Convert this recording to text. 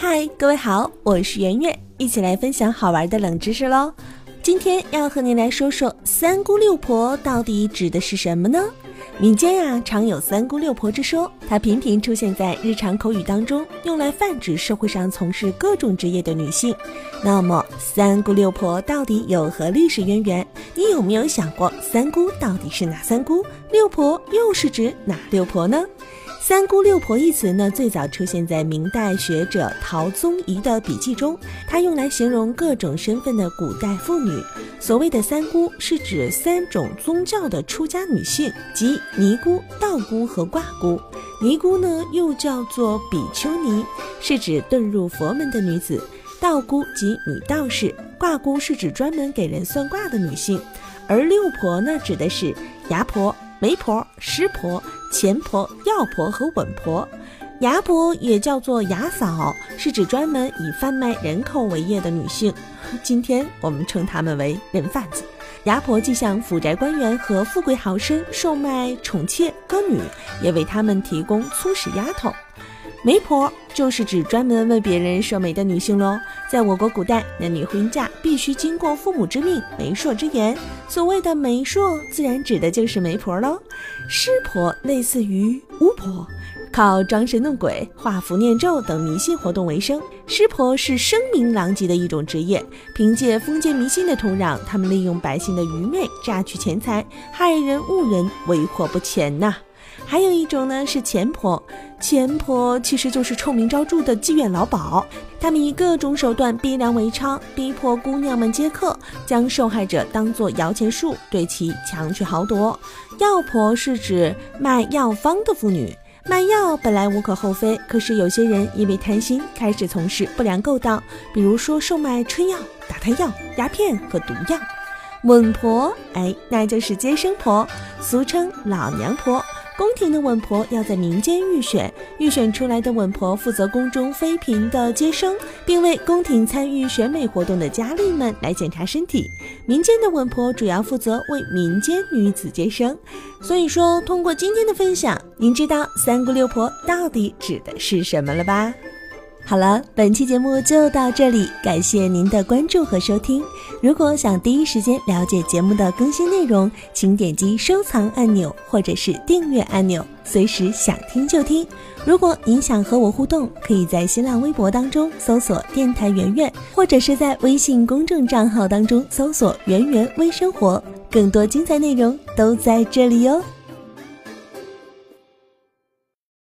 嗨，各位好，我是圆圆，一起来分享好玩的冷知识喽。今天要和您来说说“三姑六婆”到底指的是什么呢？民间呀常有“三姑六婆”之说，它频频出现在日常口语当中，用来泛指社会上从事各种职业的女性。那么“三姑六婆”到底有何历史渊源？你有没有想过，三姑到底是哪三姑？六婆又是指哪六婆呢？三姑六婆一词呢，最早出现在明代学者陶宗仪的笔记中，它用来形容各种身份的古代妇女。所谓的三姑，是指三种宗教的出家女性，即尼姑、道姑和卦姑。尼姑呢，又叫做比丘尼，是指遁入佛门的女子；道姑即女道士；卦姑是指专门给人算卦的女性。而六婆呢，指的是牙婆。媒婆、师婆、前婆、药婆和稳婆，牙婆也叫做牙嫂，是指专门以贩卖人口为业的女性。今天我们称她们为人贩子。牙婆既向府宅官员和富贵豪绅售卖宠妾歌女，也为他们提供粗使丫头。媒婆就是指专门为别人设媒的女性喽。在我国古代，男女婚嫁必须经过父母之命、媒妁之言。所谓的媒妁，自然指的就是媒婆喽。师婆类似于巫婆，靠装神弄鬼、画符念咒等迷信活动为生。师婆是声名狼藉的一种职业，凭借封建迷信的土壤，他们利用百姓的愚昧，榨取钱财，害人误人，为祸不浅呐。还有一种呢是钱婆，钱婆其实就是臭名昭著的妓院老鸨，他们以各种手段逼良为娼，逼迫姑娘们接客，将受害者当作摇钱树，对其强取豪夺。药婆是指卖药方的妇女，卖药本来无可厚非，可是有些人因为贪心，开始从事不良勾当，比如说售卖春药、打胎药、鸦片和毒药。稳婆，哎，那就是接生婆，俗称老娘婆。宫廷的稳婆要在民间预选，预选出来的稳婆负责宫中妃嫔的接生，并为宫廷参与选美活动的佳丽们来检查身体。民间的稳婆主要负责为民间女子接生。所以说，通过今天的分享，您知道三姑六婆到底指的是什么了吧？好了，本期节目就到这里，感谢您的关注和收听。如果想第一时间了解节目的更新内容，请点击收藏按钮或者是订阅按钮，随时想听就听。如果您想和我互动，可以在新浪微博当中搜索“电台圆圆”，或者是在微信公众账号当中搜索“圆圆微生活”，更多精彩内容都在这里哟。